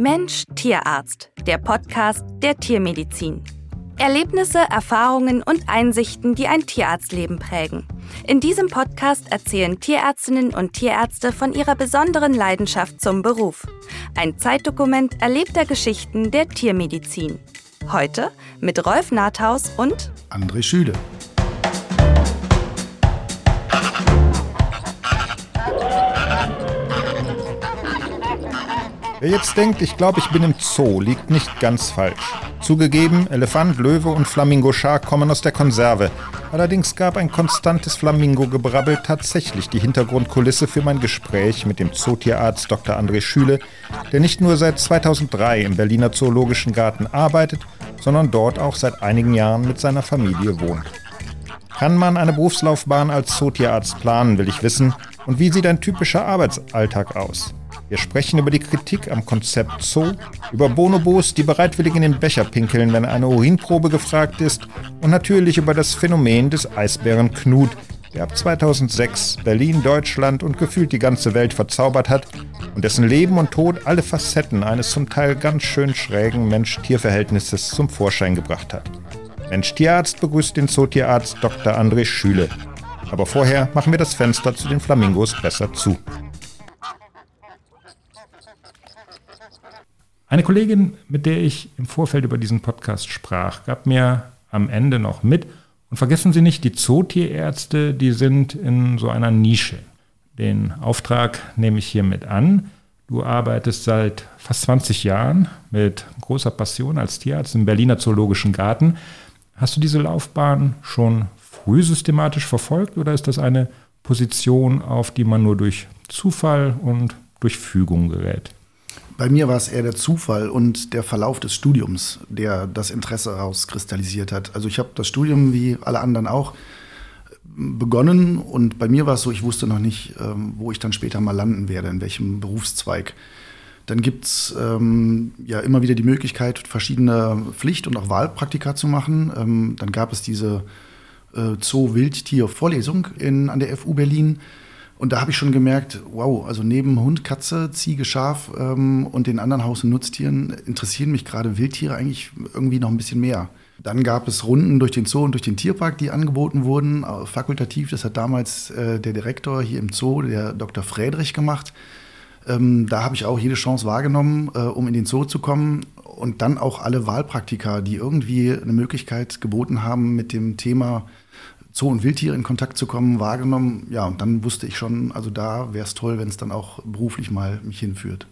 Mensch Tierarzt, der Podcast der Tiermedizin. Erlebnisse, Erfahrungen und Einsichten, die ein Tierarztleben prägen. In diesem Podcast erzählen Tierärztinnen und Tierärzte von ihrer besonderen Leidenschaft zum Beruf. Ein Zeitdokument erlebter Geschichten der Tiermedizin. Heute mit Rolf Nathaus und André Schüle. Wer jetzt denkt, ich glaube, ich bin im Zoo, liegt nicht ganz falsch. Zugegeben, Elefant, Löwe und Flamingo-Schar kommen aus der Konserve. Allerdings gab ein konstantes Flamingo-Gebrabbel tatsächlich die Hintergrundkulisse für mein Gespräch mit dem Zootierarzt Dr. André Schüle, der nicht nur seit 2003 im Berliner Zoologischen Garten arbeitet, sondern dort auch seit einigen Jahren mit seiner Familie wohnt. Kann man eine Berufslaufbahn als Zootierarzt planen, will ich wissen, und wie sieht ein typischer Arbeitsalltag aus? Wir sprechen über die Kritik am Konzept Zoo, über Bonobos, die bereitwillig in den Becher pinkeln, wenn eine Urinprobe gefragt ist und natürlich über das Phänomen des Eisbären Knut, der ab 2006 Berlin, Deutschland und gefühlt die ganze Welt verzaubert hat und dessen Leben und Tod alle Facetten eines zum Teil ganz schön schrägen Mensch-Tier-Verhältnisses zum Vorschein gebracht hat. Mensch-Tierarzt begrüßt den Zootierarzt Dr. André Schüle. Aber vorher machen wir das Fenster zu den Flamingos besser zu. Eine Kollegin, mit der ich im Vorfeld über diesen Podcast sprach, gab mir am Ende noch mit, und vergessen Sie nicht, die Zootierärzte, die sind in so einer Nische. Den Auftrag nehme ich hiermit an. Du arbeitest seit fast 20 Jahren mit großer Passion als Tierarzt im Berliner Zoologischen Garten. Hast du diese Laufbahn schon früh systematisch verfolgt oder ist das eine Position, auf die man nur durch Zufall und durch Fügung gerät? Bei mir war es eher der Zufall und der Verlauf des Studiums, der das Interesse herauskristallisiert hat. Also ich habe das Studium wie alle anderen auch begonnen und bei mir war es so, ich wusste noch nicht, ähm, wo ich dann später mal landen werde, in welchem Berufszweig. Dann gibt es ähm, ja immer wieder die Möglichkeit, verschiedene Pflicht- und auch Wahlpraktika zu machen. Ähm, dann gab es diese äh, Zoo-Wildtier-Vorlesung an der FU Berlin und da habe ich schon gemerkt, wow, also neben Hund, Katze, Ziege, Schaf ähm, und den anderen Haus- und Nutztieren interessieren mich gerade Wildtiere eigentlich irgendwie noch ein bisschen mehr. Dann gab es Runden durch den Zoo und durch den Tierpark, die angeboten wurden, äh, fakultativ. Das hat damals äh, der Direktor hier im Zoo, der Dr. Friedrich, gemacht. Ähm, da habe ich auch jede Chance wahrgenommen, äh, um in den Zoo zu kommen. Und dann auch alle Wahlpraktika, die irgendwie eine Möglichkeit geboten haben, mit dem Thema Zoo und Wildtiere in Kontakt zu kommen, wahrgenommen. Ja, und dann wusste ich schon, also da wäre es toll, wenn es dann auch beruflich mal mich hinführt.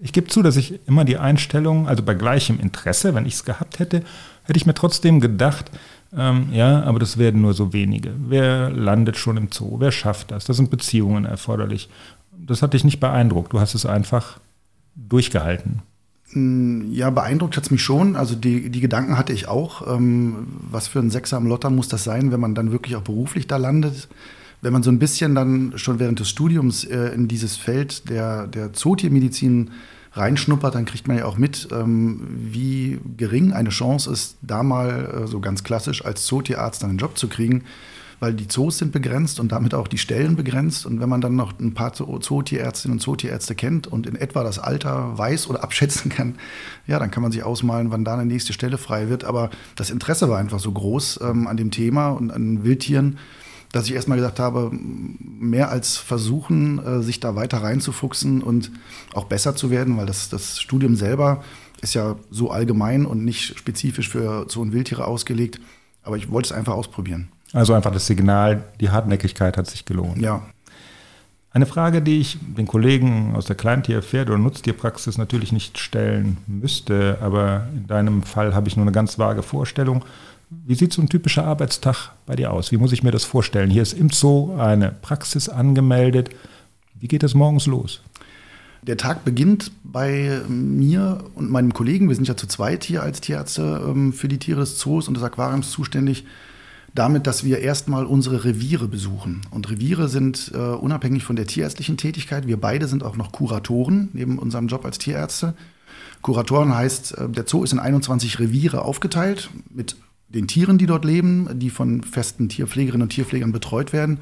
Ich gebe zu, dass ich immer die Einstellung, also bei gleichem Interesse, wenn ich es gehabt hätte, hätte ich mir trotzdem gedacht, ähm, ja, aber das werden nur so wenige. Wer landet schon im Zoo? Wer schafft das? Da sind Beziehungen erforderlich. Das hat dich nicht beeindruckt. Du hast es einfach durchgehalten. Hm, ja, beeindruckt hat es mich schon. Also die, die Gedanken hatte ich auch. Ähm, was für ein Sechser am Lotter muss das sein, wenn man dann wirklich auch beruflich da landet? Wenn man so ein bisschen dann schon während des Studiums äh, in dieses Feld der, der Zootiermedizin reinschnuppert, dann kriegt man ja auch mit, ähm, wie gering eine Chance ist, da mal äh, so ganz klassisch als Zootierarzt einen Job zu kriegen weil die Zoos sind begrenzt und damit auch die Stellen begrenzt. Und wenn man dann noch ein paar Zootierärztinnen und Zootierärzte kennt und in etwa das Alter weiß oder abschätzen kann, ja, dann kann man sich ausmalen, wann da eine nächste Stelle frei wird. Aber das Interesse war einfach so groß ähm, an dem Thema und an Wildtieren, dass ich erstmal gesagt habe, mehr als versuchen, äh, sich da weiter reinzufuchsen und auch besser zu werden, weil das, das Studium selber ist ja so allgemein und nicht spezifisch für Zoo- und Wildtiere ausgelegt. Aber ich wollte es einfach ausprobieren. Also einfach das Signal, die Hartnäckigkeit hat sich gelohnt. Ja. Eine Frage, die ich den Kollegen aus der Kleintier-, Pferde- oder Nutztierpraxis natürlich nicht stellen müsste, aber in deinem Fall habe ich nur eine ganz vage Vorstellung. Wie sieht so ein typischer Arbeitstag bei dir aus? Wie muss ich mir das vorstellen? Hier ist im Zoo eine Praxis angemeldet. Wie geht es morgens los? Der Tag beginnt bei mir und meinem Kollegen. Wir sind ja zu zweit hier als Tierärzte ähm, für die Tiere des Zoos und des Aquariums zuständig damit, dass wir erstmal unsere Reviere besuchen. Und Reviere sind äh, unabhängig von der tierärztlichen Tätigkeit. Wir beide sind auch noch Kuratoren neben unserem Job als Tierärzte. Kuratoren heißt, äh, der Zoo ist in 21 Reviere aufgeteilt mit den Tieren, die dort leben, die von festen Tierpflegerinnen und Tierpflegern betreut werden.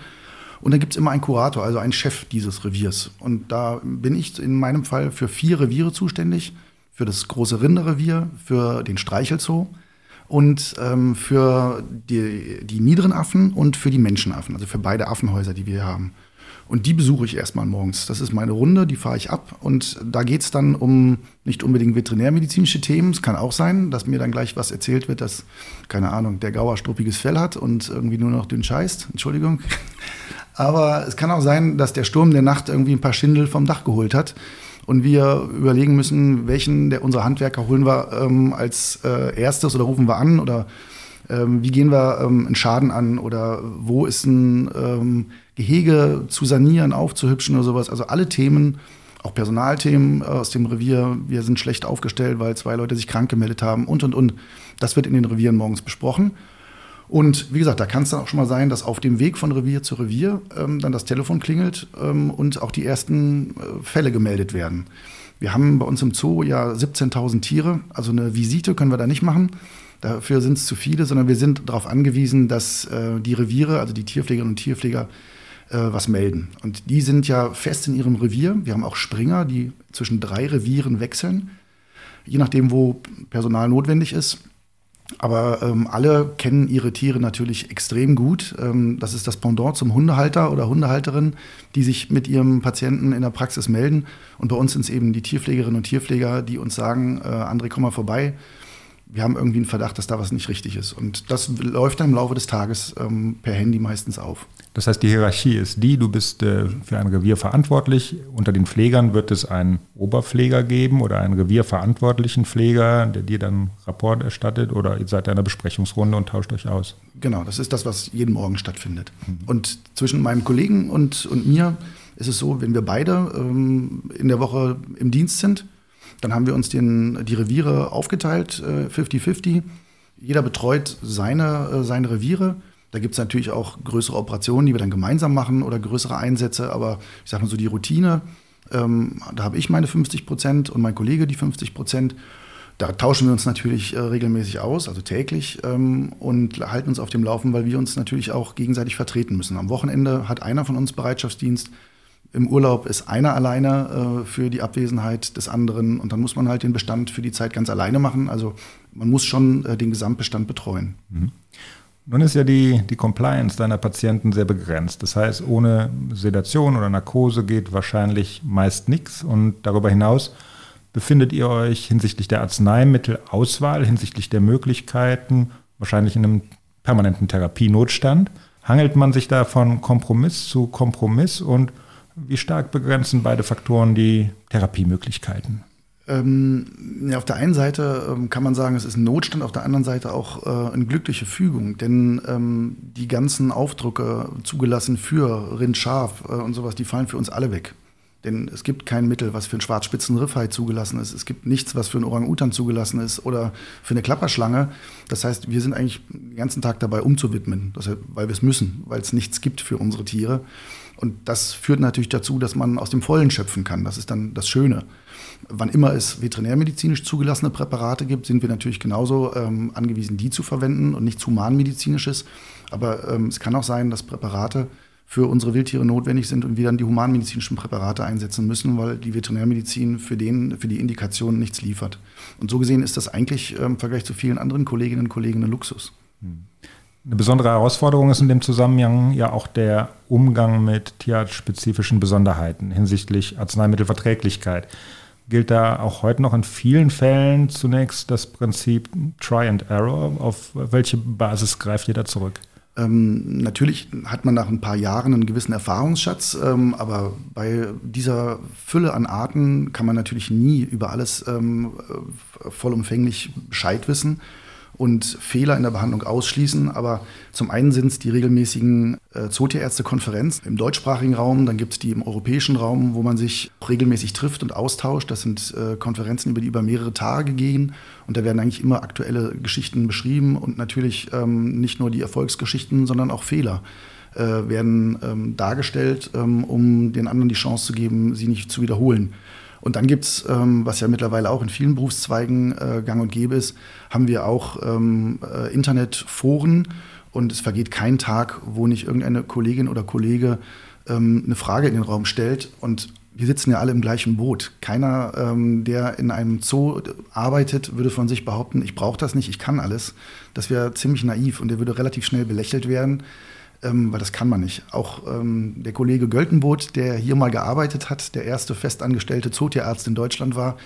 Und dann gibt es immer einen Kurator, also einen Chef dieses Reviers. Und da bin ich in meinem Fall für vier Reviere zuständig. Für das große Rinderrevier, für den Streichelzoo und ähm, für die, die niederen Affen und für die Menschenaffen, also für beide Affenhäuser, die wir haben. Und die besuche ich erstmal morgens. Das ist meine Runde, die fahre ich ab. Und da geht es dann um nicht unbedingt veterinärmedizinische Themen. Es kann auch sein, dass mir dann gleich was erzählt wird, dass, keine Ahnung, der Gauer struppiges Fell hat und irgendwie nur noch dünn scheißt. Entschuldigung. Aber es kann auch sein, dass der Sturm der Nacht irgendwie ein paar Schindel vom Dach geholt hat. Und wir überlegen müssen, welchen der unserer Handwerker holen wir ähm, als äh, erstes oder rufen wir an oder ähm, wie gehen wir ähm, einen Schaden an oder wo ist ein ähm, Gehege zu sanieren, aufzuhübschen oder sowas. Also alle Themen, auch Personalthemen aus dem Revier. Wir sind schlecht aufgestellt, weil zwei Leute sich krank gemeldet haben und, und, und. Das wird in den Revieren morgens besprochen. Und wie gesagt, da kann es dann auch schon mal sein, dass auf dem Weg von Revier zu Revier ähm, dann das Telefon klingelt ähm, und auch die ersten äh, Fälle gemeldet werden. Wir haben bei uns im Zoo ja 17.000 Tiere, also eine Visite können wir da nicht machen. Dafür sind es zu viele, sondern wir sind darauf angewiesen, dass äh, die Reviere, also die Tierpflegerinnen und Tierpfleger, äh, was melden. Und die sind ja fest in ihrem Revier. Wir haben auch Springer, die zwischen drei Revieren wechseln, je nachdem, wo Personal notwendig ist. Aber ähm, alle kennen ihre Tiere natürlich extrem gut. Ähm, das ist das Pendant zum Hundehalter oder Hundehalterin, die sich mit ihrem Patienten in der Praxis melden. Und bei uns sind es eben die Tierpflegerinnen und Tierpfleger, die uns sagen, äh, André, komm mal vorbei. Wir haben irgendwie einen Verdacht, dass da was nicht richtig ist. Und das läuft dann im Laufe des Tages ähm, per Handy meistens auf. Das heißt, die Hierarchie ist die, du bist äh, für ein Revier verantwortlich. Unter den Pflegern wird es einen Oberpfleger geben oder einen revierverantwortlichen Pfleger, der dir dann Rapport erstattet oder ihr seid in einer Besprechungsrunde und tauscht euch aus. Genau, das ist das, was jeden Morgen stattfindet. Mhm. Und zwischen meinem Kollegen und, und mir ist es so, wenn wir beide ähm, in der Woche im Dienst sind, dann haben wir uns den, die Reviere aufgeteilt, 50-50. Äh, Jeder betreut seine, äh, seine Reviere. Da gibt es natürlich auch größere Operationen, die wir dann gemeinsam machen oder größere Einsätze. Aber ich sage mal so die Routine, ähm, da habe ich meine 50 Prozent und mein Kollege die 50 Prozent. Da tauschen wir uns natürlich äh, regelmäßig aus, also täglich, ähm, und halten uns auf dem Laufen, weil wir uns natürlich auch gegenseitig vertreten müssen. Am Wochenende hat einer von uns Bereitschaftsdienst. Im Urlaub ist einer alleine äh, für die Abwesenheit des anderen und dann muss man halt den Bestand für die Zeit ganz alleine machen. Also man muss schon äh, den Gesamtbestand betreuen. Mhm. Nun ist ja die, die Compliance deiner Patienten sehr begrenzt. Das heißt, ohne Sedation oder Narkose geht wahrscheinlich meist nichts. Und darüber hinaus befindet ihr euch hinsichtlich der Arzneimittelauswahl, hinsichtlich der Möglichkeiten, wahrscheinlich in einem permanenten Therapienotstand. Hangelt man sich da von Kompromiss zu Kompromiss und wie stark begrenzen beide Faktoren die Therapiemöglichkeiten? Ähm, ja, auf der einen Seite ähm, kann man sagen, es ist ein Notstand, auf der anderen Seite auch äh, eine glückliche Fügung, denn ähm, die ganzen Aufdrücke zugelassen für Rind, Schaf äh, und sowas, die fallen für uns alle weg. Denn es gibt kein Mittel, was für einen schwarzspitzen Riffhai zugelassen ist. Es gibt nichts, was für einen Orang-Utan zugelassen ist oder für eine Klapperschlange. Das heißt, wir sind eigentlich den ganzen Tag dabei umzuwidmen, heißt, weil wir es müssen, weil es nichts gibt für unsere Tiere. Und das führt natürlich dazu, dass man aus dem Vollen schöpfen kann. Das ist dann das Schöne. Wann immer es veterinärmedizinisch zugelassene Präparate gibt, sind wir natürlich genauso ähm, angewiesen, die zu verwenden und nichts humanmedizinisches. Aber ähm, es kann auch sein, dass Präparate für unsere Wildtiere notwendig sind und wir dann die humanmedizinischen Präparate einsetzen müssen, weil die Veterinärmedizin für, den, für die Indikation nichts liefert. Und so gesehen ist das eigentlich ähm, im Vergleich zu vielen anderen Kolleginnen und Kollegen ein Luxus. Eine besondere Herausforderung ist in dem Zusammenhang ja auch der Umgang mit tierarztspezifischen Besonderheiten hinsichtlich Arzneimittelverträglichkeit gilt da auch heute noch in vielen Fällen zunächst das Prinzip Try and Error. Auf welche Basis greift ihr da zurück? Ähm, natürlich hat man nach ein paar Jahren einen gewissen Erfahrungsschatz, ähm, aber bei dieser Fülle an Arten kann man natürlich nie über alles ähm, vollumfänglich Bescheid wissen und Fehler in der Behandlung ausschließen. Aber zum einen sind es die regelmäßigen äh, Zootierärztekonferenzen im deutschsprachigen Raum, dann gibt es die im europäischen Raum, wo man sich regelmäßig trifft und austauscht. Das sind äh, Konferenzen, über die über mehrere Tage gehen. Und da werden eigentlich immer aktuelle Geschichten beschrieben und natürlich ähm, nicht nur die Erfolgsgeschichten, sondern auch Fehler äh, werden ähm, dargestellt, ähm, um den anderen die Chance zu geben, sie nicht zu wiederholen. Und dann gibt es, ähm, was ja mittlerweile auch in vielen Berufszweigen äh, gang und gäbe ist, haben wir auch ähm, äh, Internetforen Und es vergeht kein Tag, wo nicht irgendeine Kollegin oder Kollege ähm, eine Frage in den Raum stellt. Und wir sitzen ja alle im gleichen Boot. Keiner, ähm, der in einem Zoo arbeitet, würde von sich behaupten, ich brauche das nicht, ich kann alles. Das wäre ziemlich naiv und der würde relativ schnell belächelt werden, ähm, weil das kann man nicht. Auch ähm, der Kollege Göltenboot, der hier mal gearbeitet hat, der erste festangestellte Zootierarzt in Deutschland war,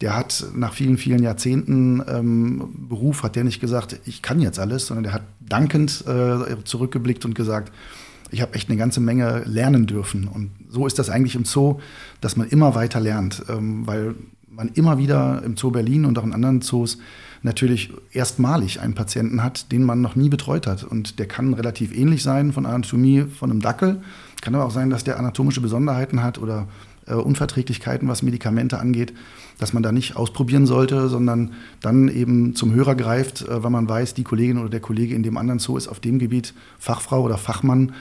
der hat nach vielen, vielen Jahrzehnten ähm, Beruf, hat der nicht gesagt, ich kann jetzt alles, sondern der hat dankend äh, zurückgeblickt und gesagt, ich habe echt eine ganze Menge lernen dürfen. Und so ist das eigentlich im Zoo, dass man immer weiter lernt, ähm, weil man immer wieder im Zoo Berlin und auch in anderen Zoos natürlich erstmalig einen Patienten hat, den man noch nie betreut hat. Und der kann relativ ähnlich sein von Anatomie von einem Dackel. Kann aber auch sein, dass der anatomische Besonderheiten hat oder äh, Unverträglichkeiten, was Medikamente angeht, dass man da nicht ausprobieren sollte, sondern dann eben zum Hörer greift, äh, weil man weiß, die Kollegin oder der Kollege in dem anderen Zoo ist auf dem Gebiet Fachfrau oder Fachmann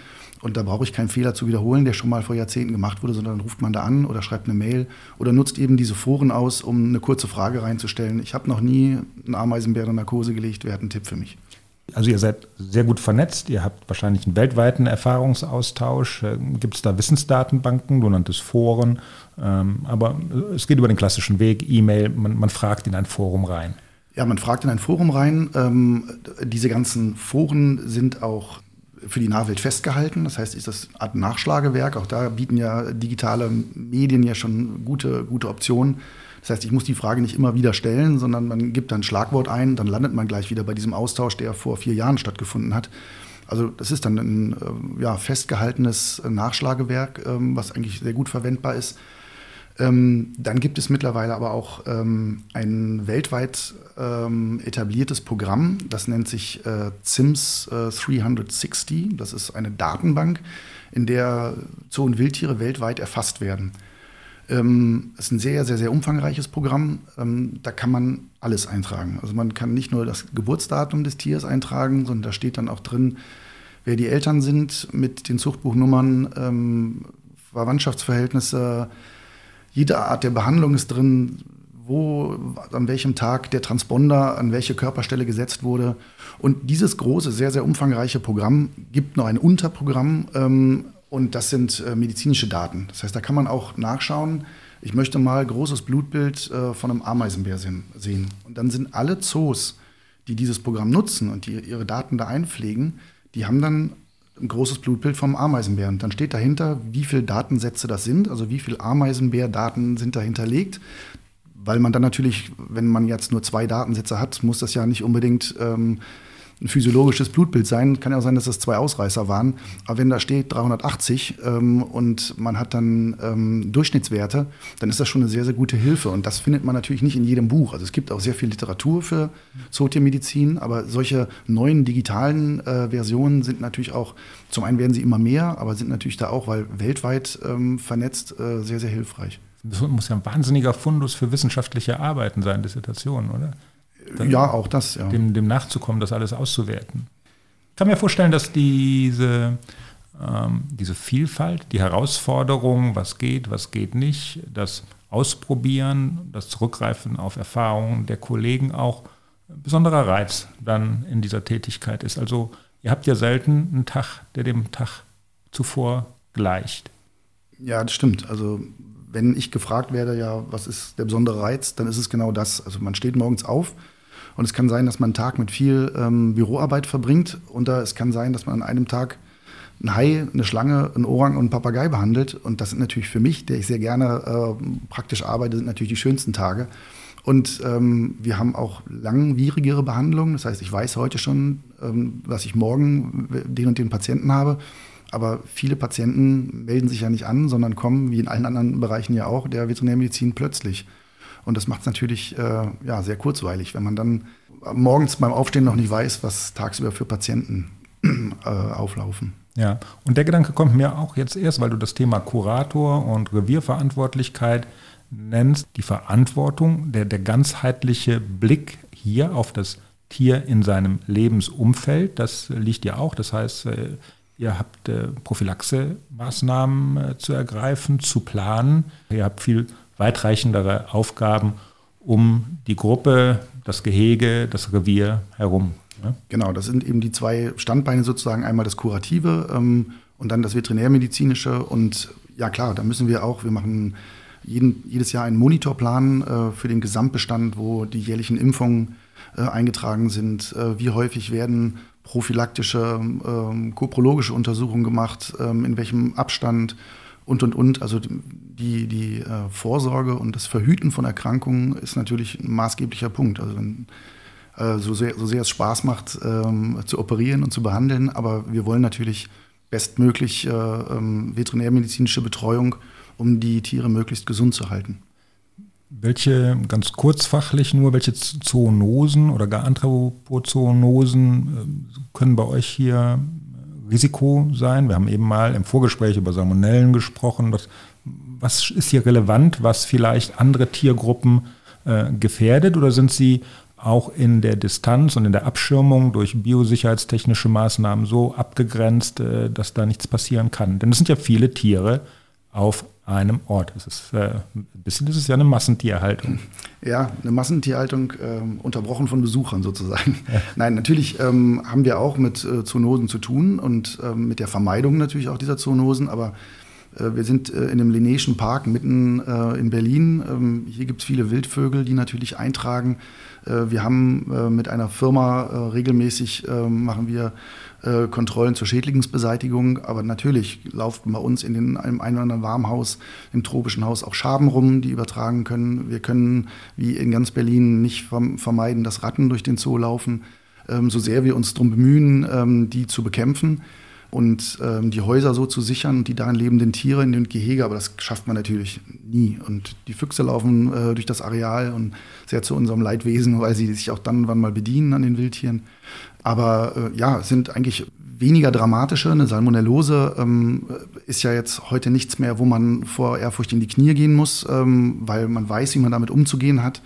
und da brauche ich keinen Fehler zu wiederholen, der schon mal vor Jahrzehnten gemacht wurde, sondern dann ruft man da an oder schreibt eine Mail oder nutzt eben diese Foren aus, um eine kurze Frage reinzustellen. Ich habe noch nie einen Ameisenbär in Narkose gelegt. Wer hat einen Tipp für mich? Also ihr seid sehr gut vernetzt, ihr habt wahrscheinlich einen weltweiten Erfahrungsaustausch. Gibt es da Wissensdatenbanken, du nanntest Foren, ähm, aber es geht über den klassischen Weg, E-Mail, man, man fragt in ein Forum rein. Ja, man fragt in ein Forum rein. Ähm, diese ganzen Foren sind auch für die Nahwelt festgehalten. Das heißt, ist das Art Nachschlagewerk. Auch da bieten ja digitale Medien ja schon gute, gute Optionen. Das heißt, ich muss die Frage nicht immer wieder stellen, sondern man gibt dann ein Schlagwort ein, dann landet man gleich wieder bei diesem Austausch, der vor vier Jahren stattgefunden hat. Also das ist dann ein äh, ja, festgehaltenes Nachschlagewerk, ähm, was eigentlich sehr gut verwendbar ist. Ähm, dann gibt es mittlerweile aber auch ähm, ein weltweit ähm, etabliertes Programm, das nennt sich äh, ZIMS äh, 360. Das ist eine Datenbank, in der Zoo- und Wildtiere weltweit erfasst werden. Ähm, ist ein sehr, sehr, sehr umfangreiches Programm. Ähm, da kann man alles eintragen. Also man kann nicht nur das Geburtsdatum des Tiers eintragen, sondern da steht dann auch drin, wer die Eltern sind mit den Zuchtbuchnummern, ähm, Verwandtschaftsverhältnisse, jede Art der Behandlung ist drin, wo, an welchem Tag der Transponder an welche Körperstelle gesetzt wurde. Und dieses große, sehr, sehr umfangreiche Programm gibt noch ein Unterprogramm ähm, und das sind äh, medizinische Daten. Das heißt, da kann man auch nachschauen, ich möchte mal großes Blutbild äh, von einem Ameisenbär sehen. Und dann sind alle Zoos, die dieses Programm nutzen und die ihre Daten da einpflegen, die haben dann ein großes Blutbild vom Ameisenbären. Dann steht dahinter, wie viele Datensätze das sind, also wie viele Ameisenbär-Daten sind da hinterlegt. Weil man dann natürlich, wenn man jetzt nur zwei Datensätze hat, muss das ja nicht unbedingt ähm, ein physiologisches Blutbild sein. Kann ja auch sein, dass das zwei Ausreißer waren. Aber wenn da steht 380 ähm, und man hat dann ähm, Durchschnittswerte, dann ist das schon eine sehr, sehr gute Hilfe. Und das findet man natürlich nicht in jedem Buch. Also es gibt auch sehr viel Literatur für Zootiermedizin, aber solche neuen digitalen äh, Versionen sind natürlich auch, zum einen werden sie immer mehr, aber sind natürlich da auch, weil weltweit ähm, vernetzt, äh, sehr, sehr hilfreich. Das muss ja ein wahnsinniger Fundus für wissenschaftliche Arbeiten sein, Dissertationen, oder? Ja, auch das, ja. Dem, dem nachzukommen, das alles auszuwerten. Ich kann mir vorstellen, dass diese, ähm, diese Vielfalt, die Herausforderung, was geht, was geht nicht, das Ausprobieren, das Zurückgreifen auf Erfahrungen der Kollegen auch ein besonderer Reiz dann in dieser Tätigkeit ist. Also ihr habt ja selten einen Tag, der dem Tag zuvor gleicht. Ja, das stimmt. Also wenn ich gefragt werde, ja, was ist der besondere Reiz, dann ist es genau das. Also man steht morgens auf und es kann sein, dass man einen Tag mit viel ähm, Büroarbeit verbringt und da, es kann sein, dass man an einem Tag ein Hai, eine Schlange, einen Orang und einen Papagei behandelt. Und das sind natürlich für mich, der ich sehr gerne äh, praktisch arbeite, sind natürlich die schönsten Tage. Und ähm, wir haben auch langwierigere Behandlungen. Das heißt, ich weiß heute schon, ähm, dass ich morgen den und den Patienten habe. Aber viele Patienten melden sich ja nicht an, sondern kommen, wie in allen anderen Bereichen ja auch, der Veterinärmedizin plötzlich. Und das macht es natürlich äh, ja, sehr kurzweilig, wenn man dann morgens beim Aufstehen noch nicht weiß, was tagsüber für Patienten äh, auflaufen. Ja, und der Gedanke kommt mir auch jetzt erst, weil du das Thema Kurator und Revierverantwortlichkeit nennst, die Verantwortung, der, der ganzheitliche Blick hier auf das Tier in seinem Lebensumfeld, das liegt ja auch. Das heißt, äh, Ihr habt äh, Prophylaxemaßnahmen äh, zu ergreifen, zu planen. Ihr habt viel weitreichendere Aufgaben um die Gruppe, das Gehege, das Revier herum. Ja? Genau, das sind eben die zwei Standbeine sozusagen, einmal das Kurative ähm, und dann das Veterinärmedizinische. Und ja klar, da müssen wir auch, wir machen jeden, jedes Jahr einen Monitorplan äh, für den Gesamtbestand, wo die jährlichen Impfungen äh, eingetragen sind. Äh, wie häufig werden prophylaktische, ähm, koprologische Untersuchungen gemacht, ähm, in welchem Abstand und, und, und. Also die, die äh, Vorsorge und das Verhüten von Erkrankungen ist natürlich ein maßgeblicher Punkt. Also wenn, äh, so, sehr, so sehr es Spaß macht, ähm, zu operieren und zu behandeln, aber wir wollen natürlich bestmöglich äh, ähm, veterinärmedizinische Betreuung, um die Tiere möglichst gesund zu halten. Welche, ganz kurzfachlich nur, welche Zoonosen oder gar Anthropozoonosen äh, können bei euch hier Risiko sein? Wir haben eben mal im Vorgespräch über Salmonellen gesprochen. Was, was ist hier relevant, was vielleicht andere Tiergruppen äh, gefährdet? Oder sind sie auch in der Distanz und in der Abschirmung durch biosicherheitstechnische Maßnahmen so abgegrenzt, äh, dass da nichts passieren kann? Denn es sind ja viele Tiere auf einem Ort. Es ist, äh, ein bisschen ist es ja eine Massentierhaltung. Ja, eine Massentierhaltung äh, unterbrochen von Besuchern sozusagen. Ja. Nein, natürlich ähm, haben wir auch mit äh, Zoonosen zu tun und ähm, mit der Vermeidung natürlich auch dieser Zoonosen, aber wir sind äh, in einem Linnéischen Park mitten äh, in Berlin. Ähm, hier gibt es viele Wildvögel, die natürlich eintragen. Wir haben mit einer Firma regelmäßig machen wir Kontrollen zur Schädlingsbeseitigung. Aber natürlich laufen bei uns in einem ein oder anderen Warmhaus, im tropischen Haus auch Schaben rum, die übertragen können. Wir können, wie in ganz Berlin, nicht vermeiden, dass Ratten durch den Zoo laufen. Ähm, so sehr wir uns darum bemühen, ähm, die zu bekämpfen und ähm, die Häuser so zu sichern und die darin lebenden Tiere in den Gehege, aber das schafft man natürlich nie. Und die Füchse laufen äh, durch das Areal und sehr zu unserem Leidwesen, weil sie sich auch dann wann mal bedienen an den Wildtieren. Aber äh, ja, sind eigentlich weniger dramatische. Eine Salmonellose ähm, ist ja jetzt heute nichts mehr, wo man vor Ehrfurcht in die Knie gehen muss, ähm, weil man weiß, wie man damit umzugehen hat.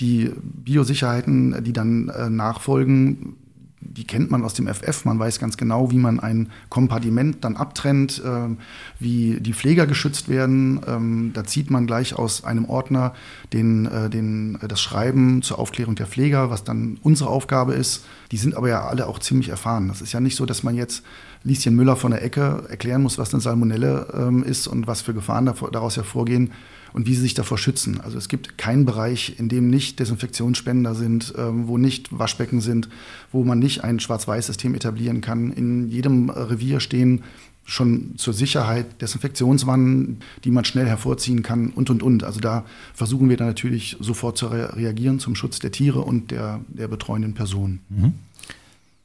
Die Biosicherheiten, die dann äh, nachfolgen, die kennt man aus dem FF. Man weiß ganz genau, wie man ein Kompartiment dann abtrennt, äh, wie die Pfleger geschützt werden. Ähm, da zieht man gleich aus einem Ordner den, äh, den, äh, das Schreiben zur Aufklärung der Pfleger, was dann unsere Aufgabe ist. Die sind aber ja alle auch ziemlich erfahren. Das ist ja nicht so, dass man jetzt Lieschen Müller von der Ecke erklären muss, was eine Salmonelle ähm, ist und was für Gefahren daraus hervorgehen und wie sie sich davor schützen. Also es gibt keinen Bereich, in dem nicht Desinfektionsspender sind, ähm, wo nicht Waschbecken sind, wo man nicht ein Schwarz-Weiß-System etablieren kann. In jedem Revier stehen schon zur Sicherheit Desinfektionswannen, die man schnell hervorziehen kann und, und, und. Also da versuchen wir dann natürlich sofort zu re reagieren zum Schutz der Tiere und der, der betreuenden Personen. Mhm.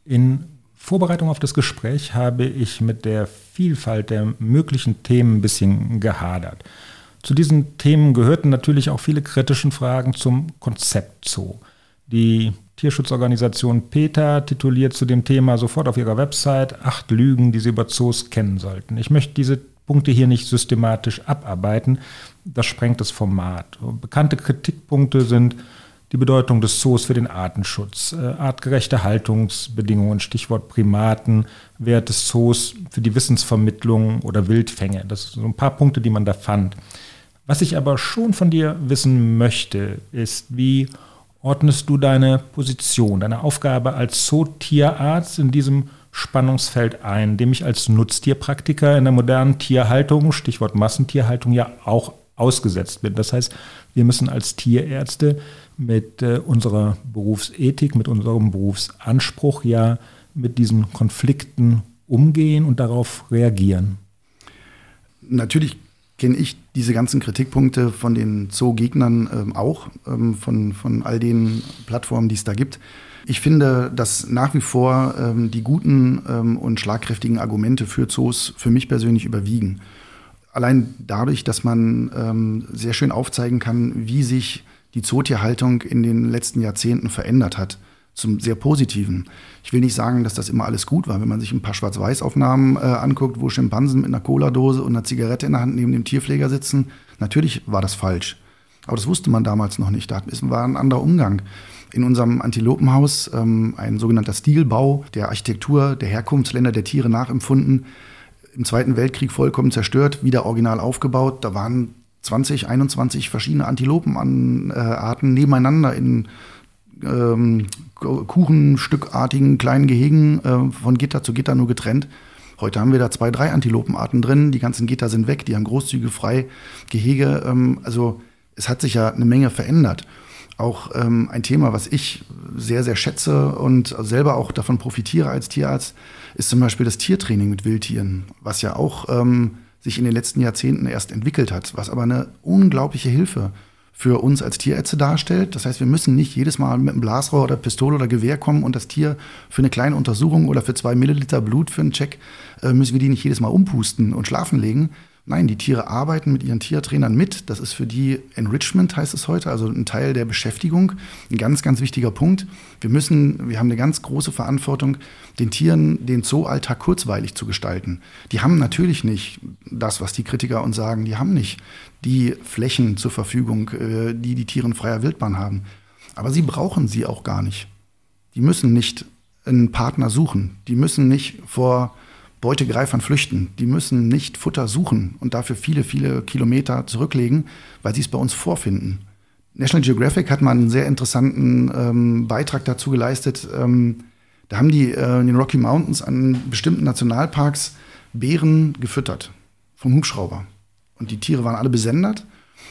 In Vorbereitung auf das Gespräch habe ich mit der Vielfalt der möglichen Themen ein bisschen gehadert. Zu diesen Themen gehörten natürlich auch viele kritische Fragen zum Konzept Zoo. Die Tierschutzorganisation PETA tituliert zu dem Thema sofort auf ihrer Website acht Lügen, die Sie über Zoos kennen sollten. Ich möchte diese Punkte hier nicht systematisch abarbeiten. Das sprengt das Format. Bekannte Kritikpunkte sind die Bedeutung des Zoos für den Artenschutz, äh, artgerechte Haltungsbedingungen, Stichwort Primaten, Wert des Zoos für die Wissensvermittlung oder Wildfänge. Das sind so ein paar Punkte, die man da fand. Was ich aber schon von dir wissen möchte, ist, wie ordnest du deine Position, deine Aufgabe als Zootierarzt in diesem Spannungsfeld ein, dem ich als Nutztierpraktiker in der modernen Tierhaltung, Stichwort Massentierhaltung, ja auch ausgesetzt bin. Das heißt, wir müssen als Tierärzte mit äh, unserer Berufsethik, mit unserem Berufsanspruch ja mit diesen Konflikten umgehen und darauf reagieren. Natürlich kenne ich diese ganzen Kritikpunkte von den Zoo-Gegnern ähm, auch, ähm, von, von all den Plattformen, die es da gibt. Ich finde, dass nach wie vor ähm, die guten ähm, und schlagkräftigen Argumente für Zoos für mich persönlich überwiegen. Allein dadurch, dass man ähm, sehr schön aufzeigen kann, wie sich die Zootierhaltung in den letzten Jahrzehnten verändert hat zum sehr Positiven. Ich will nicht sagen, dass das immer alles gut war. Wenn man sich ein paar Schwarz-Weiß-Aufnahmen äh, anguckt, wo Schimpansen mit einer Cola-Dose und einer Zigarette in der Hand neben dem Tierpfleger sitzen, natürlich war das falsch. Aber das wusste man damals noch nicht. Da war ein anderer Umgang. In unserem Antilopenhaus, ähm, ein sogenannter Stilbau der Architektur der Herkunftsländer der Tiere nachempfunden, im Zweiten Weltkrieg vollkommen zerstört, wieder original aufgebaut. Da waren 20, 21 verschiedene Antilopenarten nebeneinander in ähm, kuchenstückartigen kleinen Gehegen äh, von Gitter zu Gitter nur getrennt. Heute haben wir da zwei, drei Antilopenarten drin. Die ganzen Gitter sind weg, die haben großzügige Freigehege. Ähm, also es hat sich ja eine Menge verändert. Auch ähm, ein Thema, was ich sehr, sehr schätze und selber auch davon profitiere als Tierarzt, ist zum Beispiel das Tiertraining mit Wildtieren, was ja auch ähm, sich in den letzten Jahrzehnten erst entwickelt hat, was aber eine unglaubliche Hilfe für uns als Tierärzte darstellt. Das heißt, wir müssen nicht jedes Mal mit einem Blasrohr oder Pistole oder Gewehr kommen und das Tier für eine kleine Untersuchung oder für zwei Milliliter Blut für einen Check, äh, müssen wir die nicht jedes Mal umpusten und schlafen legen, Nein, die Tiere arbeiten mit ihren Tiertrainern mit. Das ist für die Enrichment, heißt es heute, also ein Teil der Beschäftigung. Ein ganz, ganz wichtiger Punkt. Wir müssen, wir haben eine ganz große Verantwortung, den Tieren den Zooalltag kurzweilig zu gestalten. Die haben natürlich nicht das, was die Kritiker uns sagen. Die haben nicht die Flächen zur Verfügung, äh, die die Tiere in freier Wildbahn haben. Aber sie brauchen sie auch gar nicht. Die müssen nicht einen Partner suchen. Die müssen nicht vor Beutegreifern flüchten. Die müssen nicht Futter suchen und dafür viele, viele Kilometer zurücklegen, weil sie es bei uns vorfinden. National Geographic hat mal einen sehr interessanten ähm, Beitrag dazu geleistet. Ähm, da haben die äh, in den Rocky Mountains an bestimmten Nationalparks Bären gefüttert vom Hubschrauber. Und die Tiere waren alle besendet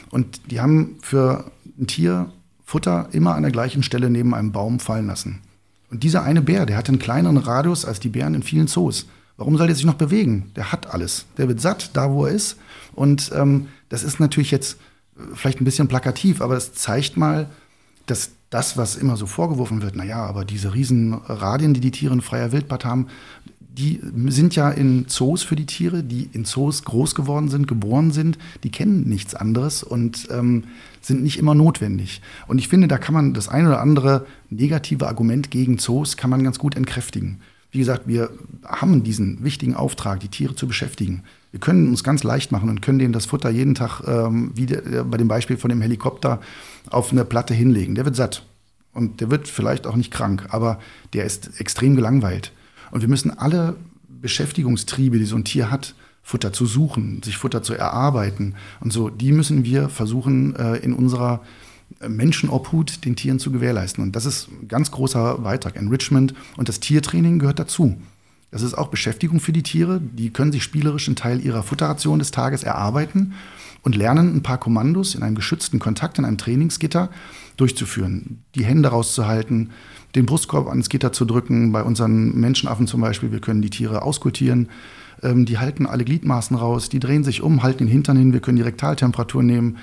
und die haben für ein Tier Futter immer an der gleichen Stelle neben einem Baum fallen lassen. Und dieser eine Bär, der hatte einen kleineren Radius als die Bären in vielen Zoos. Warum soll der sich noch bewegen? Der hat alles. Der wird satt, da wo er ist. Und ähm, das ist natürlich jetzt äh, vielleicht ein bisschen plakativ, aber es zeigt mal, dass das, was immer so vorgeworfen wird, naja, aber diese riesen Radien, die die Tiere in freier Wildbahn haben, die sind ja in Zoos für die Tiere, die in Zoos groß geworden sind, geboren sind, die kennen nichts anderes und ähm, sind nicht immer notwendig. Und ich finde, da kann man das ein oder andere negative Argument gegen Zoos kann man ganz gut entkräftigen. Wie gesagt, wir haben diesen wichtigen Auftrag, die Tiere zu beschäftigen. Wir können uns ganz leicht machen und können denen das Futter jeden Tag, ähm, wie der, bei dem Beispiel von dem Helikopter, auf eine Platte hinlegen. Der wird satt. Und der wird vielleicht auch nicht krank, aber der ist extrem gelangweilt. Und wir müssen alle Beschäftigungstriebe, die so ein Tier hat, Futter zu suchen, sich Futter zu erarbeiten und so, die müssen wir versuchen, äh, in unserer Menschenobhut den Tieren zu gewährleisten. Und das ist ein ganz großer Beitrag. Enrichment und das Tiertraining gehört dazu. Das ist auch Beschäftigung für die Tiere. Die können sich spielerisch einen Teil ihrer Futterration des Tages erarbeiten und lernen, ein paar Kommandos in einem geschützten Kontakt, in einem Trainingsgitter durchzuführen. Die Hände rauszuhalten, den Brustkorb ans Gitter zu drücken. Bei unseren Menschenaffen zum Beispiel, wir können die Tiere auskultieren. Ähm, die halten alle Gliedmaßen raus, die drehen sich um, halten den Hintern hin. Wir können die Rektaltemperatur nehmen.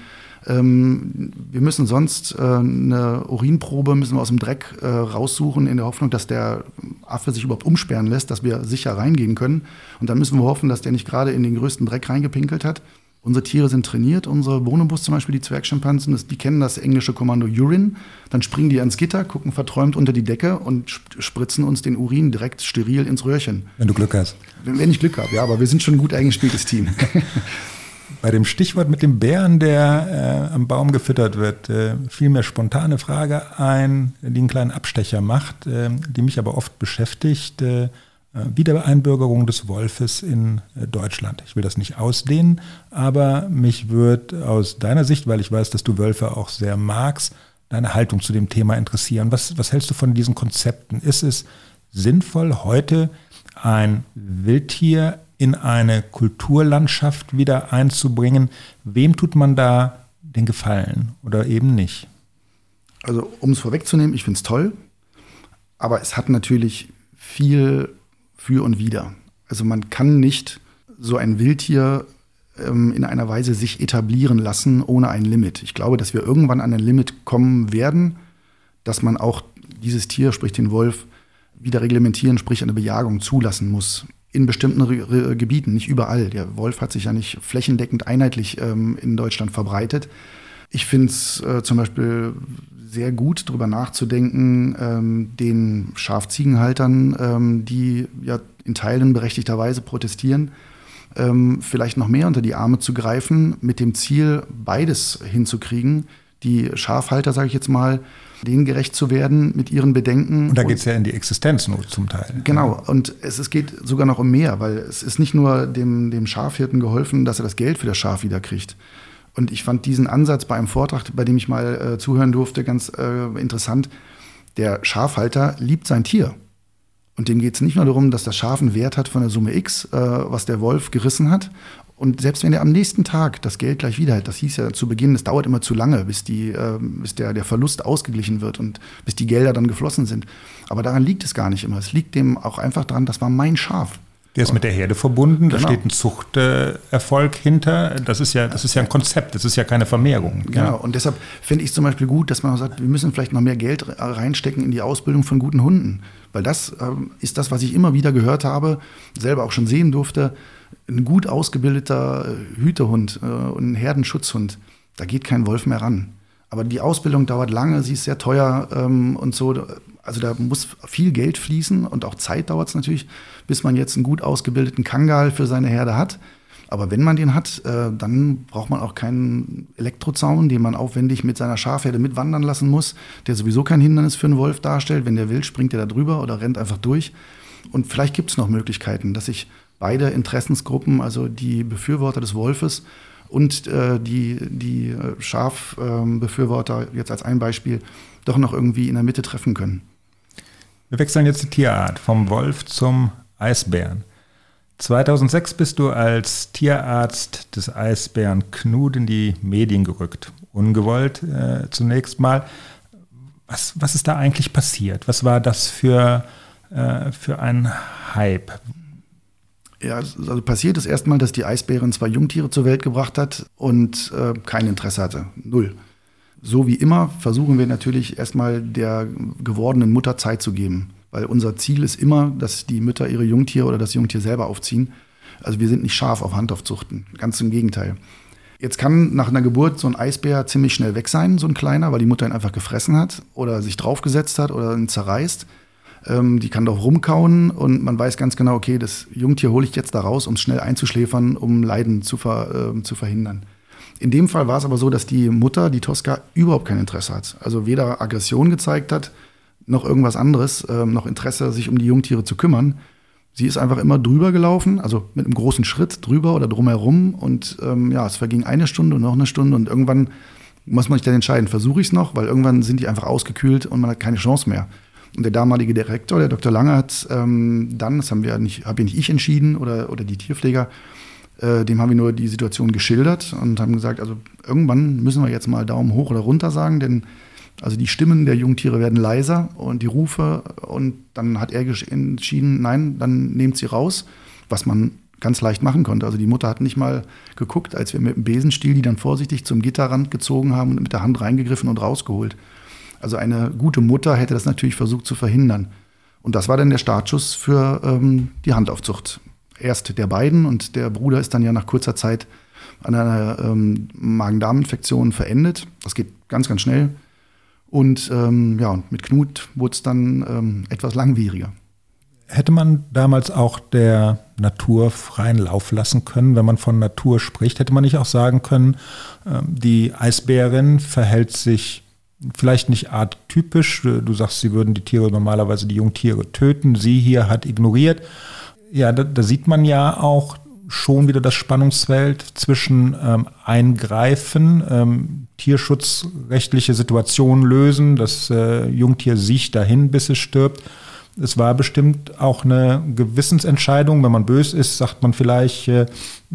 Ähm, wir müssen sonst äh, eine Urinprobe müssen wir aus dem Dreck äh, raussuchen, in der Hoffnung, dass der Affe sich überhaupt umsperren lässt, dass wir sicher reingehen können. Und dann müssen wir hoffen, dass der nicht gerade in den größten Dreck reingepinkelt hat. Unsere Tiere sind trainiert, unsere Bonobus zum Beispiel, die Zwergschimpansen, die kennen das englische Kommando Urine. Dann springen die ans Gitter, gucken verträumt unter die Decke und spritzen uns den Urin direkt steril ins Röhrchen. Wenn du Glück hast. Wenn, wenn ich Glück habe, ja, aber wir sind schon ein gut eingespieltes Team. Bei dem Stichwort mit dem Bären, der äh, am Baum gefüttert wird, äh, fiel mir spontane Frage ein, die einen kleinen Abstecher macht, äh, die mich aber oft beschäftigt. Äh, Wiedereinbürgerung des Wolfes in äh, Deutschland. Ich will das nicht ausdehnen, aber mich wird aus deiner Sicht, weil ich weiß, dass du Wölfe auch sehr magst, deine Haltung zu dem Thema interessieren. Was, was hältst du von diesen Konzepten? Ist es sinnvoll, heute ein Wildtier in eine Kulturlandschaft wieder einzubringen. Wem tut man da den Gefallen oder eben nicht? Also um es vorwegzunehmen, ich finde es toll, aber es hat natürlich viel für und wider. Also man kann nicht so ein Wildtier ähm, in einer Weise sich etablieren lassen ohne ein Limit. Ich glaube, dass wir irgendwann an ein Limit kommen werden, dass man auch dieses Tier, sprich den Wolf, wieder reglementieren, sprich eine Bejagung zulassen muss in bestimmten Re Gebieten, nicht überall. Der Wolf hat sich ja nicht flächendeckend einheitlich ähm, in Deutschland verbreitet. Ich finde es äh, zum Beispiel sehr gut, darüber nachzudenken, ähm, den Schafziegenhaltern, ähm, die ja in Teilen berechtigterweise protestieren, ähm, vielleicht noch mehr unter die Arme zu greifen, mit dem Ziel, beides hinzukriegen. Die Schafhalter, sage ich jetzt mal, denen gerecht zu werden mit ihren Bedenken. Und da geht es ja in die Existenznot zum Teil. Genau, und es, es geht sogar noch um mehr, weil es ist nicht nur dem, dem Schafhirten geholfen, dass er das Geld für das Schaf wiederkriegt. Und ich fand diesen Ansatz bei einem Vortrag, bei dem ich mal äh, zuhören durfte, ganz äh, interessant. Der Schafhalter liebt sein Tier. Und dem geht es nicht nur darum, dass das Schaf einen Wert hat von der Summe X, äh, was der Wolf gerissen hat. Und selbst wenn er am nächsten Tag das Geld gleich wieder hat, das hieß ja zu Beginn, es dauert immer zu lange, bis, die, äh, bis der, der Verlust ausgeglichen wird und bis die Gelder dann geflossen sind. Aber daran liegt es gar nicht immer. Es liegt dem auch einfach daran, das war mein Schaf. Der ist mit der Herde verbunden, da genau. steht ein Zuchterfolg hinter. Das ist ja, das ist ja ein Konzept, das ist ja keine Vermehrung. Genau, ja. und deshalb finde ich zum Beispiel gut, dass man sagt, wir müssen vielleicht noch mehr Geld reinstecken in die Ausbildung von guten Hunden. Weil das äh, ist das, was ich immer wieder gehört habe, selber auch schon sehen durfte. Ein gut ausgebildeter äh, Hütehund äh, und ein Herdenschutzhund, da geht kein Wolf mehr ran. Aber die Ausbildung dauert lange, sie ist sehr teuer ähm, und so. Also da muss viel Geld fließen und auch Zeit dauert es natürlich, bis man jetzt einen gut ausgebildeten Kangal für seine Herde hat. Aber wenn man den hat, äh, dann braucht man auch keinen Elektrozaun, den man aufwendig mit seiner Schafherde mitwandern lassen muss, der sowieso kein Hindernis für einen Wolf darstellt. Wenn der will, springt er da drüber oder rennt einfach durch. Und vielleicht gibt es noch Möglichkeiten, dass sich beide Interessensgruppen, also die Befürworter des Wolfes und äh, die, die äh, Schafbefürworter, jetzt als ein Beispiel, doch noch irgendwie in der Mitte treffen können. Wir wechseln jetzt die Tierart vom Wolf zum Eisbären. 2006 bist du als Tierarzt des Eisbären Knud in die Medien gerückt. Ungewollt äh, zunächst mal. Was, was ist da eigentlich passiert? Was war das für, äh, für ein Hype? Ja, also passiert ist erstmal, dass die Eisbären zwei Jungtiere zur Welt gebracht hat und äh, kein Interesse hatte. Null. So wie immer versuchen wir natürlich erstmal der gewordenen Mutter Zeit zu geben. Weil unser Ziel ist immer, dass die Mütter ihre Jungtiere oder das Jungtier selber aufziehen. Also wir sind nicht scharf auf Handaufzuchten. Ganz im Gegenteil. Jetzt kann nach einer Geburt so ein Eisbär ziemlich schnell weg sein, so ein kleiner, weil die Mutter ihn einfach gefressen hat oder sich draufgesetzt hat oder ihn zerreißt. Ähm, die kann doch rumkauen und man weiß ganz genau, okay, das Jungtier hole ich jetzt da raus, um es schnell einzuschläfern, um Leiden zu, ver, äh, zu verhindern. In dem Fall war es aber so, dass die Mutter, die Tosca, überhaupt kein Interesse hat. Also weder Aggression gezeigt hat, noch irgendwas anderes, äh, noch Interesse, sich um die Jungtiere zu kümmern. Sie ist einfach immer drüber gelaufen, also mit einem großen Schritt drüber oder drumherum. Und ähm, ja, es verging eine Stunde und noch eine Stunde. Und irgendwann muss man sich dann entscheiden, versuche ich es noch, weil irgendwann sind die einfach ausgekühlt und man hat keine Chance mehr. Und der damalige Direktor, der Dr. Lange, hat ähm, dann, das haben wir nicht, habe ja nicht ich entschieden oder, oder die Tierpfleger, äh, dem haben wir nur die Situation geschildert und haben gesagt, also irgendwann müssen wir jetzt mal Daumen hoch oder runter sagen, denn also die Stimmen der Jungtiere werden leiser und die Rufe und dann hat er entschieden, nein, dann nehmt sie raus, was man ganz leicht machen konnte. Also die Mutter hat nicht mal geguckt, als wir mit dem Besenstiel die dann vorsichtig zum Gitterrand gezogen haben und mit der Hand reingegriffen und rausgeholt. Also eine gute Mutter hätte das natürlich versucht zu verhindern. Und das war dann der Startschuss für ähm, die Handaufzucht erst der beiden und der Bruder ist dann ja nach kurzer Zeit an einer ähm, Magen-Darm-Infektion verendet. Das geht ganz, ganz schnell. Und ähm, ja, mit Knut wurde es dann ähm, etwas langwieriger. Hätte man damals auch der Natur freien Lauf lassen können, wenn man von Natur spricht? Hätte man nicht auch sagen können, ähm, die Eisbärin verhält sich vielleicht nicht arttypisch. Du sagst, sie würden die Tiere normalerweise, die Jungtiere töten. Sie hier hat ignoriert ja, da, da, sieht man ja auch schon wieder das Spannungsfeld zwischen ähm, Eingreifen, ähm, tierschutzrechtliche Situationen lösen, das äh, Jungtier sieht dahin, bis es stirbt es war bestimmt auch eine Gewissensentscheidung. Wenn man bös ist, sagt man vielleicht, äh,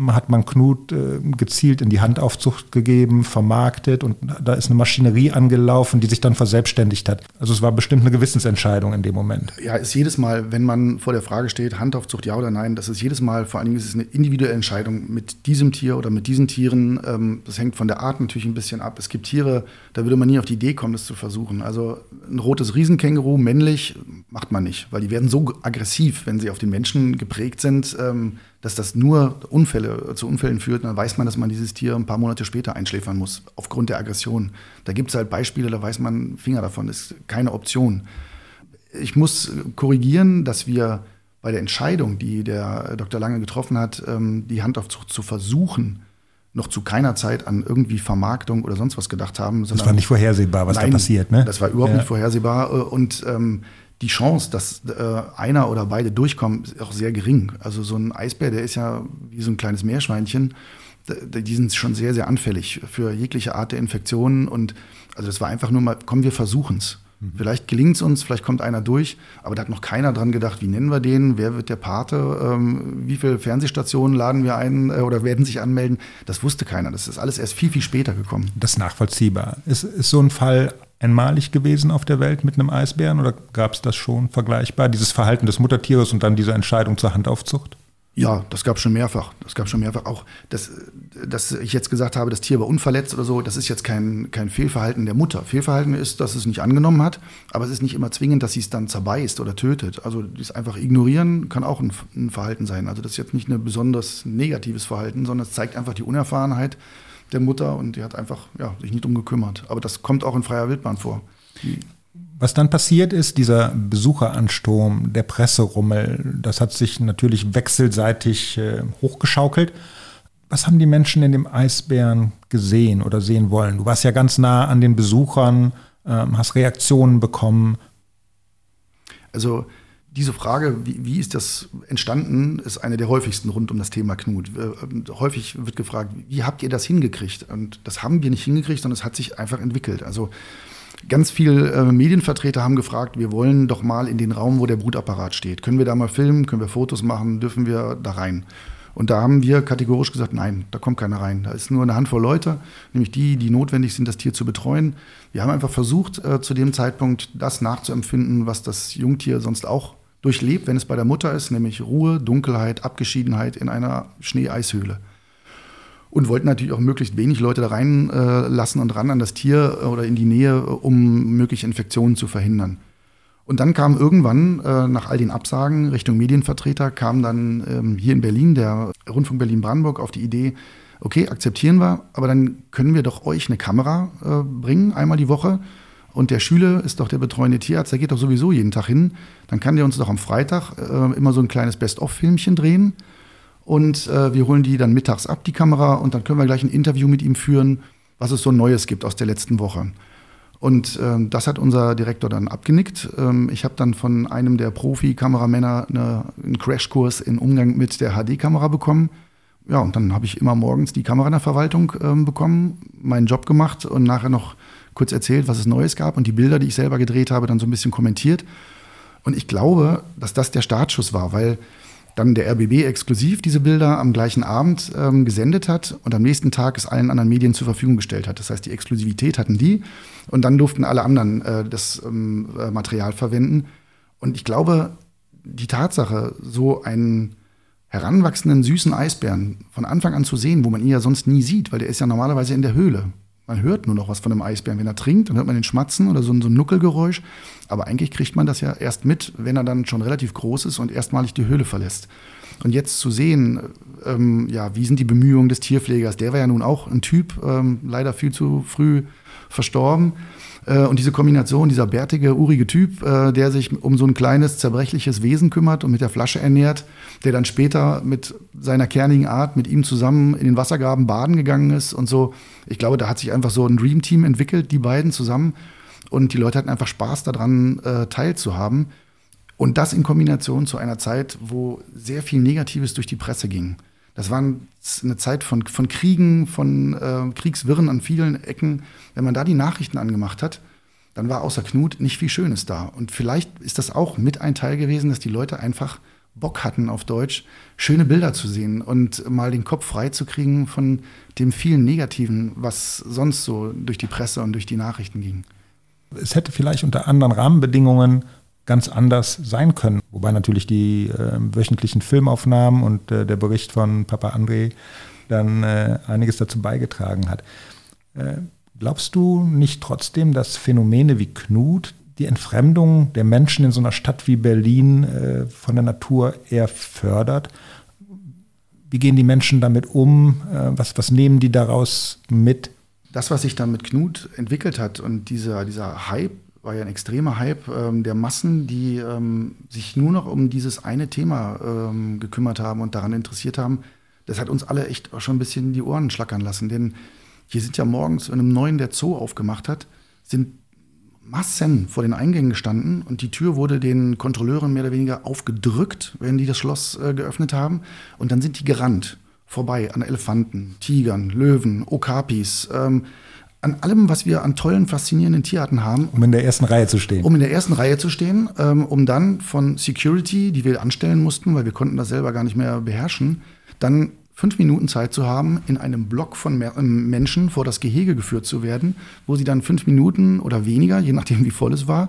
hat man Knut äh, gezielt in die Handaufzucht gegeben, vermarktet und da ist eine Maschinerie angelaufen, die sich dann verselbstständigt hat. Also es war bestimmt eine Gewissensentscheidung in dem Moment. Ja, ist jedes Mal, wenn man vor der Frage steht, Handaufzucht ja oder nein, das ist jedes Mal, vor allen Dingen ist es eine individuelle Entscheidung mit diesem Tier oder mit diesen Tieren. Ähm, das hängt von der Art natürlich ein bisschen ab. Es gibt Tiere, da würde man nie auf die Idee kommen, das zu versuchen. Also ein rotes Riesenkänguru, männlich, macht man nicht, weil die werden so aggressiv, wenn sie auf den Menschen geprägt sind, ähm, dass das nur Unfälle zu Unfällen führt. dann weiß man, dass man dieses Tier ein paar Monate später einschläfern muss, aufgrund der Aggression. Da gibt es halt Beispiele, da weiß man Finger davon, ist keine Option. Ich muss korrigieren, dass wir bei der Entscheidung, die der Dr. Lange getroffen hat, ähm, die Handaufzucht zu versuchen, noch zu keiner Zeit an irgendwie Vermarktung oder sonst was gedacht haben. Das war nicht vorhersehbar, was nein, da passiert, ne? Das war überhaupt ja. nicht vorhersehbar. Äh, und ähm, die Chance, dass äh, einer oder beide durchkommen, ist auch sehr gering. Also so ein Eisbär, der ist ja wie so ein kleines Meerschweinchen. Die sind schon sehr, sehr anfällig für jegliche Art der Infektionen. Und also das war einfach nur mal, komm, wir versuchen's. Mhm. Vielleicht gelingt es uns, vielleicht kommt einer durch, aber da hat noch keiner dran gedacht, wie nennen wir den, wer wird der Pate, ähm, wie viele Fernsehstationen laden wir ein äh, oder werden sich anmelden. Das wusste keiner. Das ist alles erst viel, viel später gekommen. Das ist nachvollziehbar. Ist, ist so ein Fall einmalig gewesen auf der Welt mit einem Eisbären oder gab es das schon vergleichbar, dieses Verhalten des Muttertieres und dann diese Entscheidung zur Handaufzucht? Ja, das gab schon mehrfach. Das gab schon mehrfach. Auch, dass, dass ich jetzt gesagt habe, das Tier war unverletzt oder so, das ist jetzt kein, kein Fehlverhalten der Mutter. Fehlverhalten ist, dass es nicht angenommen hat, aber es ist nicht immer zwingend, dass sie es dann zerbeißt oder tötet. Also das einfach ignorieren kann auch ein, ein Verhalten sein. Also das ist jetzt nicht ein besonders negatives Verhalten, sondern es zeigt einfach die Unerfahrenheit der Mutter und die hat einfach ja, sich nicht drum gekümmert. Aber das kommt auch in freier Wildbahn vor. Die was dann passiert ist, dieser Besucheransturm, der Presserummel, das hat sich natürlich wechselseitig äh, hochgeschaukelt. Was haben die Menschen in dem Eisbären gesehen oder sehen wollen? Du warst ja ganz nah an den Besuchern, ähm, hast Reaktionen bekommen. Also diese Frage, wie, wie, ist das entstanden, ist eine der häufigsten rund um das Thema Knut. Äh, häufig wird gefragt, wie habt ihr das hingekriegt? Und das haben wir nicht hingekriegt, sondern es hat sich einfach entwickelt. Also Ganz viele äh, Medienvertreter haben gefragt, wir wollen doch mal in den Raum, wo der Brutapparat steht. Können wir da mal filmen? Können wir Fotos machen? Dürfen wir da rein? Und da haben wir kategorisch gesagt, nein, da kommt keiner rein. Da ist nur eine Handvoll Leute, nämlich die, die notwendig sind, das Tier zu betreuen. Wir haben einfach versucht, äh, zu dem Zeitpunkt das nachzuempfinden, was das Jungtier sonst auch durchlebt, wenn es bei der Mutter ist, nämlich Ruhe, Dunkelheit, Abgeschiedenheit in einer Schneeeishöhle und wollten natürlich auch möglichst wenig Leute da reinlassen äh, und ran an das Tier äh, oder in die Nähe, um mögliche Infektionen zu verhindern. Und dann kam irgendwann, äh, nach all den Absagen Richtung Medienvertreter, kam dann ähm, hier in Berlin der Rundfunk Berlin-Brandenburg auf die Idee, okay, akzeptieren wir, aber dann können wir doch euch eine Kamera äh, bringen, einmal die Woche. Und der Schüler ist doch der betreuende Tierarzt, der geht doch sowieso jeden Tag hin. Dann kann der uns doch am Freitag äh, immer so ein kleines Best-of-Filmchen drehen und äh, wir holen die dann mittags ab, die Kamera, und dann können wir gleich ein Interview mit ihm führen, was es so Neues gibt aus der letzten Woche. Und ähm, das hat unser Direktor dann abgenickt. Ähm, ich habe dann von einem der Profi-Kameramänner eine, einen Crashkurs in Umgang mit der HD-Kamera bekommen. Ja, und dann habe ich immer morgens die Kamera in der Verwaltung ähm, bekommen, meinen Job gemacht und nachher noch kurz erzählt, was es Neues gab und die Bilder, die ich selber gedreht habe, dann so ein bisschen kommentiert. Und ich glaube, dass das der Startschuss war, weil dann der RBB exklusiv diese Bilder am gleichen Abend ähm, gesendet hat und am nächsten Tag es allen anderen Medien zur Verfügung gestellt hat. Das heißt, die Exklusivität hatten die und dann durften alle anderen äh, das ähm, äh, Material verwenden. Und ich glaube, die Tatsache, so einen heranwachsenden süßen Eisbären von Anfang an zu sehen, wo man ihn ja sonst nie sieht, weil der ist ja normalerweise in der Höhle. Man hört nur noch was von einem Eisbären. Wenn er trinkt, dann hört man den Schmatzen oder so, so ein Nuckelgeräusch. Aber eigentlich kriegt man das ja erst mit, wenn er dann schon relativ groß ist und erstmalig die Höhle verlässt. Und jetzt zu sehen, ähm, ja, wie sind die Bemühungen des Tierpflegers? Der war ja nun auch ein Typ, ähm, leider viel zu früh verstorben. Äh, und diese Kombination, dieser bärtige, urige Typ, äh, der sich um so ein kleines, zerbrechliches Wesen kümmert und mit der Flasche ernährt, der dann später mit seiner kernigen Art mit ihm zusammen in den Wassergraben baden gegangen ist und so. Ich glaube, da hat sich einfach so ein Dream-Team entwickelt, die beiden zusammen. Und die Leute hatten einfach Spaß daran, äh, teilzuhaben. Und das in Kombination zu einer Zeit, wo sehr viel Negatives durch die Presse ging. Das war eine Zeit von, von Kriegen, von äh, Kriegswirren an vielen Ecken. Wenn man da die Nachrichten angemacht hat, dann war außer Knut nicht viel Schönes da. Und vielleicht ist das auch mit ein Teil gewesen, dass die Leute einfach Bock hatten auf Deutsch, schöne Bilder zu sehen und mal den Kopf frei zu kriegen von dem vielen Negativen, was sonst so durch die Presse und durch die Nachrichten ging. Es hätte vielleicht unter anderen Rahmenbedingungen ganz anders sein können. Wobei natürlich die äh, wöchentlichen Filmaufnahmen und äh, der Bericht von Papa André dann äh, einiges dazu beigetragen hat. Äh, glaubst du nicht trotzdem, dass Phänomene wie Knut die Entfremdung der Menschen in so einer Stadt wie Berlin äh, von der Natur eher fördert? Wie gehen die Menschen damit um? Äh, was, was nehmen die daraus mit? Das, was sich dann mit Knut entwickelt hat und dieser, dieser Hype, war ja ein extremer Hype ähm, der Massen, die ähm, sich nur noch um dieses eine Thema ähm, gekümmert haben und daran interessiert haben. Das hat uns alle echt schon ein bisschen die Ohren schlackern lassen. Denn hier sind ja morgens, wenn einem neuen der Zoo aufgemacht hat, sind Massen vor den Eingängen gestanden und die Tür wurde den Kontrolleuren mehr oder weniger aufgedrückt, wenn die das Schloss äh, geöffnet haben. Und dann sind die gerannt vorbei an Elefanten, Tigern, Löwen, Okapis, ähm, an allem, was wir an tollen, faszinierenden Tierarten haben. Um in der ersten Reihe zu stehen. Um in der ersten Reihe zu stehen, ähm, um dann von Security, die wir anstellen mussten, weil wir konnten das selber gar nicht mehr beherrschen, dann fünf Minuten Zeit zu haben, in einem Block von ähm, Menschen vor das Gehege geführt zu werden, wo sie dann fünf Minuten oder weniger, je nachdem wie voll es war,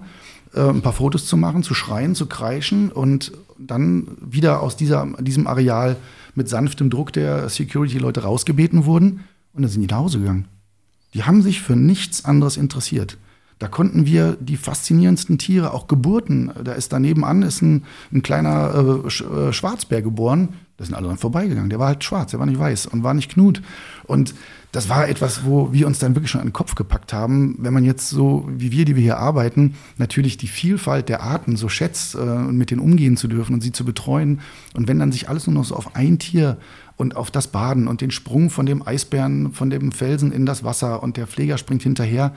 äh, ein paar Fotos zu machen, zu schreien, zu kreischen und dann wieder aus dieser, diesem Areal mit sanftem Druck der Security-Leute rausgebeten wurden und dann sind die nach Hause gegangen. Die haben sich für nichts anderes interessiert. Da konnten wir die faszinierendsten Tiere, auch Geburten. Da ist daneben an ist ein, ein kleiner äh, äh, Schwarzbär geboren. Da sind alle dran vorbeigegangen. Der war halt schwarz, der war nicht weiß und war nicht Knut. Und das war etwas, wo wir uns dann wirklich schon an den Kopf gepackt haben. Wenn man jetzt so wie wir, die wir hier arbeiten, natürlich die Vielfalt der Arten so schätzt äh, und mit denen umgehen zu dürfen und sie zu betreuen. Und wenn dann sich alles nur noch so auf ein Tier und auf das Baden und den Sprung von dem Eisbären, von dem Felsen in das Wasser und der Pfleger springt hinterher,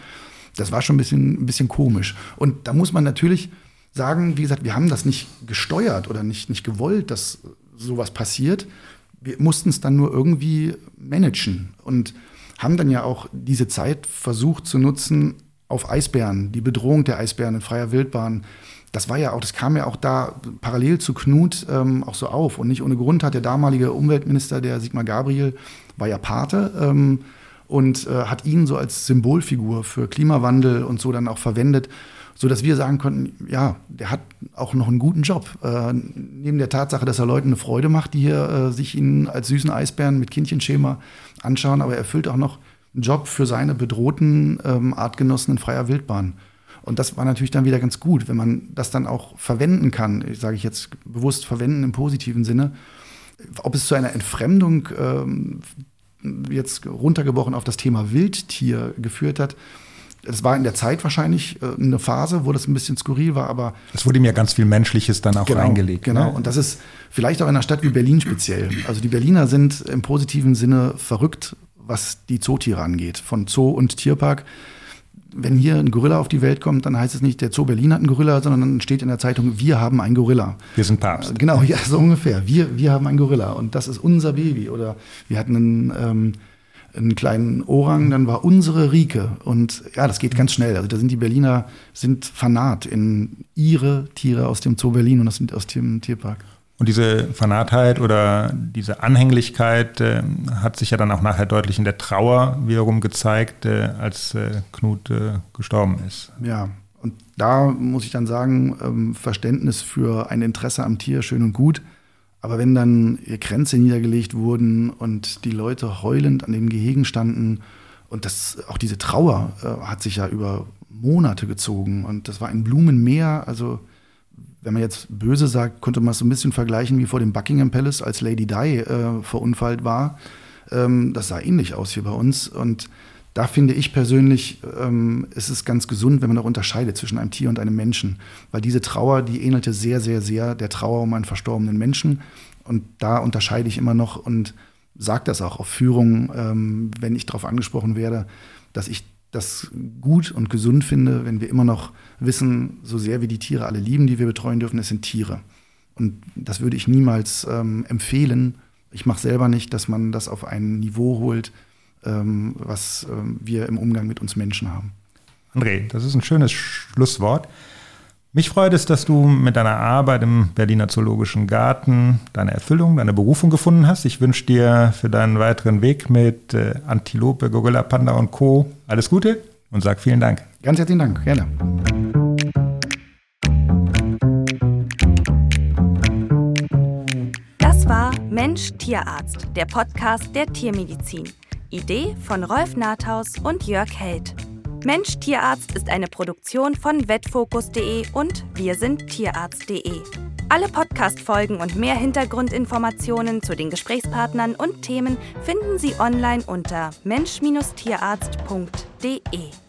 das war schon ein bisschen, ein bisschen komisch. Und da muss man natürlich sagen, wie gesagt, wir haben das nicht gesteuert oder nicht, nicht gewollt, dass sowas passiert. Wir mussten es dann nur irgendwie managen und haben dann ja auch diese Zeit versucht zu nutzen auf Eisbären, die Bedrohung der Eisbären in freier Wildbahn. Das war ja auch, das kam ja auch da parallel zu Knut ähm, auch so auf. Und nicht ohne Grund hat der damalige Umweltminister, der Sigmar Gabriel, war ja Pate. Ähm, und äh, hat ihn so als Symbolfigur für Klimawandel und so dann auch verwendet, so dass wir sagen konnten, ja, der hat auch noch einen guten Job. Äh, neben der Tatsache, dass er Leuten eine Freude macht, die hier äh, sich ihn als süßen Eisbären mit Kindchenschema anschauen, aber er erfüllt auch noch einen Job für seine bedrohten ähm, Artgenossen in freier Wildbahn. Und das war natürlich dann wieder ganz gut, wenn man das dann auch verwenden kann, sage ich jetzt bewusst verwenden im positiven Sinne. Ob es zu einer Entfremdung ähm, jetzt runtergebrochen auf das Thema Wildtier geführt hat. Das war in der Zeit wahrscheinlich äh, eine Phase, wo das ein bisschen skurril war, aber. Es wurde mir ganz viel Menschliches dann auch genau, reingelegt. Genau, ne? und das ist vielleicht auch in einer Stadt wie Berlin speziell. Also die Berliner sind im positiven Sinne verrückt, was die Zootiere angeht. Von Zoo und Tierpark wenn hier ein Gorilla auf die Welt kommt, dann heißt es nicht, der Zoo Berlin hat einen Gorilla, sondern dann steht in der Zeitung, wir haben einen Gorilla. Wir sind Papst. Äh, genau, ja, so ungefähr. Wir, wir haben einen Gorilla und das ist unser Baby. Oder wir hatten einen, ähm, einen kleinen Orang, dann war unsere Rike. Und ja, das geht ganz schnell. Also da sind die Berliner sind fanat in ihre Tiere aus dem Zoo Berlin und aus dem Tierpark. Und diese Fanatheit oder diese Anhänglichkeit äh, hat sich ja dann auch nachher deutlich in der Trauer wiederum gezeigt, äh, als äh, Knut äh, gestorben ist. Ja, und da muss ich dann sagen, ähm, Verständnis für ein Interesse am Tier schön und gut. Aber wenn dann Grenze niedergelegt wurden und die Leute heulend an den Gehegen standen und das, auch diese Trauer äh, hat sich ja über Monate gezogen und das war ein Blumenmeer, also wenn man jetzt böse sagt, konnte man es so ein bisschen vergleichen wie vor dem Buckingham Palace, als Lady Di äh, verunfallt war. Ähm, das sah ähnlich aus hier bei uns. Und da finde ich persönlich, ähm, ist es ganz gesund, wenn man auch unterscheidet zwischen einem Tier und einem Menschen. Weil diese Trauer, die ähnelte sehr, sehr, sehr der Trauer um einen verstorbenen Menschen. Und da unterscheide ich immer noch und sage das auch auf Führung, ähm, wenn ich darauf angesprochen werde, dass ich das gut und gesund finde, wenn wir immer noch wissen, so sehr wir die Tiere alle lieben, die wir betreuen dürfen, es sind Tiere. Und das würde ich niemals ähm, empfehlen. Ich mache selber nicht, dass man das auf ein Niveau holt, ähm, was ähm, wir im Umgang mit uns Menschen haben. André, das ist ein schönes Schlusswort. Mich freut es, dass du mit deiner Arbeit im Berliner Zoologischen Garten deine Erfüllung, deine Berufung gefunden hast. Ich wünsche dir für deinen weiteren Weg mit äh, Antilope, Gorilla, Panda und Co. alles Gute und sag vielen Dank. Ganz herzlichen Dank, gerne. Das war Mensch Tierarzt, der Podcast der Tiermedizin. Idee von Rolf Nathaus und Jörg Held. Mensch Tierarzt ist eine Produktion von vetfokus.de und wir sind tierarzt.de. Alle Podcast-Folgen und mehr Hintergrundinformationen zu den Gesprächspartnern und Themen finden Sie online unter mensch-tierarzt.de.